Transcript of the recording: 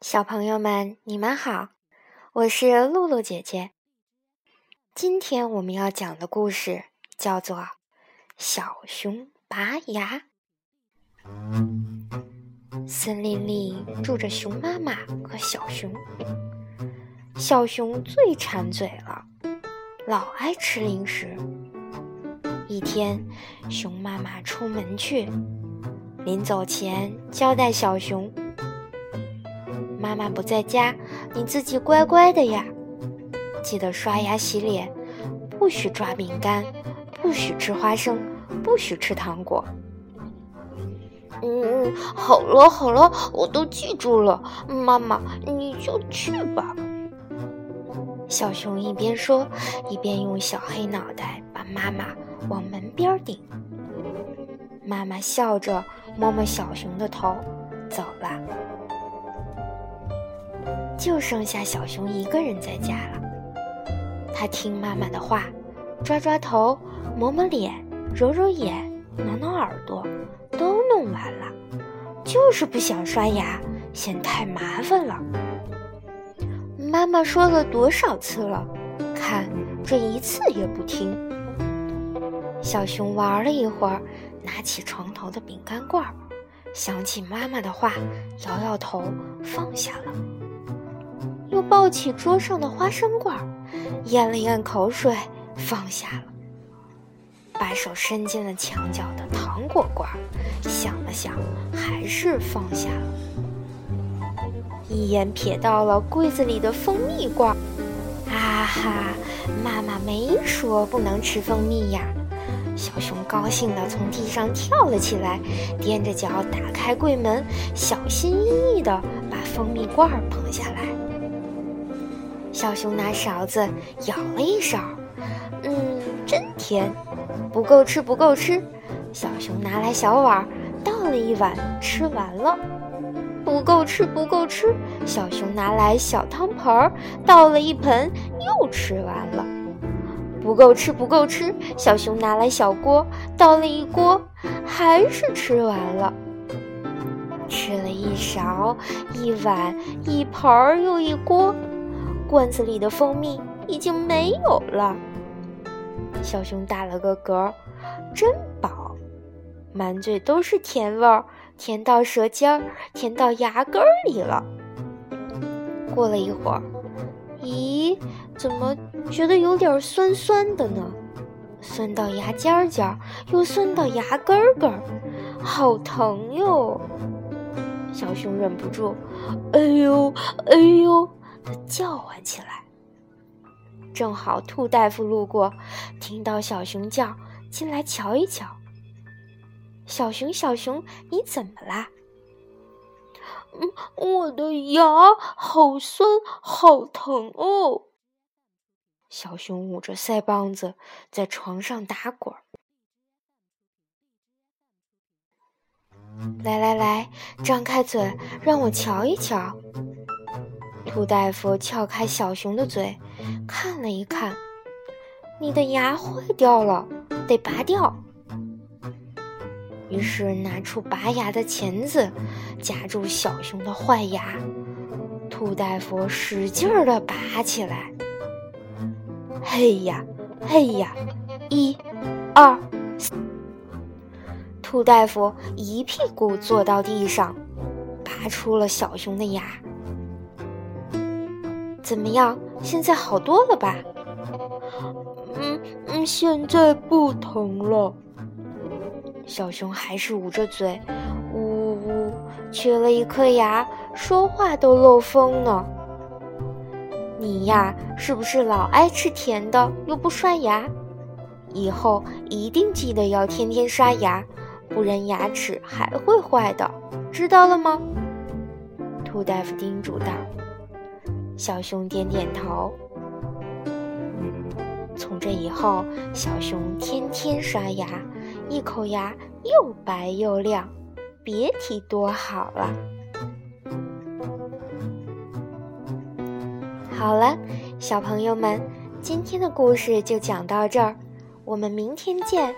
小朋友们，你们好，我是露露姐姐。今天我们要讲的故事叫做《小熊拔牙》。森林里住着熊妈妈和小熊。小熊最馋嘴了，老爱吃零食。一天，熊妈妈出门去，临走前交代小熊。妈妈不在家，你自己乖乖的呀！记得刷牙洗脸，不许抓饼干，不许吃花生，不许吃糖果。嗯，好了好了，我都记住了。妈妈，你就去吧。小熊一边说，一边用小黑脑袋把妈妈往门边顶。妈妈笑着摸摸小熊的头，就剩下小熊一个人在家了。他听妈妈的话，抓抓头，抹抹脸，揉揉眼，挠挠耳朵，都弄完了，就是不想刷牙，嫌太麻烦了。妈妈说了多少次了，看这一次也不听。小熊玩了一会儿，拿起床头的饼干罐，想起妈妈的话，摇摇头，放下了。抱起桌上的花生罐，咽了咽口水，放下了。把手伸进了墙角的糖果罐，想了想，还是放下了。一眼瞥到了柜子里的蜂蜜罐，啊哈！妈妈没说不能吃蜂蜜呀。小熊高兴地从地上跳了起来，踮着脚打开柜门，小心翼翼地把蜂蜜罐捧下来。小熊拿勺子舀了一勺，嗯，真甜，不够吃，不够吃。小熊拿来小碗，倒了一碗，吃完了。不够吃，不够吃。小熊拿来小汤盆儿，倒了一盆，又吃完了。不够吃，不够吃。小熊拿来小锅，倒了一锅，还是吃完了。吃了一勺，一碗，一盆儿又一锅。罐子里的蜂蜜已经没有了。小熊打了个嗝，真饱，满嘴都是甜味儿，甜到舌尖儿，甜到牙根儿里了。过了一会儿，咦，怎么觉得有点酸酸的呢？酸到牙尖儿尖儿，又酸到牙根儿根儿，好疼哟！小熊忍不住，哎呦，哎呦！的叫唤起来，正好兔大夫路过，听到小熊叫，进来瞧一瞧。小熊，小熊，你怎么啦？嗯，我的牙好酸，好疼哦。小熊捂着腮帮子，在床上打滚。来来来，张开嘴，让我瞧一瞧。兔大夫撬开小熊的嘴，看了一看，你的牙坏掉了，得拔掉。于是拿出拔牙的钳子，夹住小熊的坏牙。兔大夫使劲儿地拔起来，嘿呀，嘿呀，一、二，兔大夫一屁股坐到地上，拔出了小熊的牙。怎么样？现在好多了吧？嗯嗯，现在不疼了。小熊还是捂着嘴，呜呜，缺了一颗牙，说话都漏风呢。你呀，是不是老爱吃甜的，又不刷牙？以后一定记得要天天刷牙，不然牙齿还会坏的，知道了吗？兔大夫叮嘱道。小熊点点头。从这以后，小熊天天刷牙，一口牙又白又亮，别提多好了。好了，小朋友们，今天的故事就讲到这儿，我们明天见。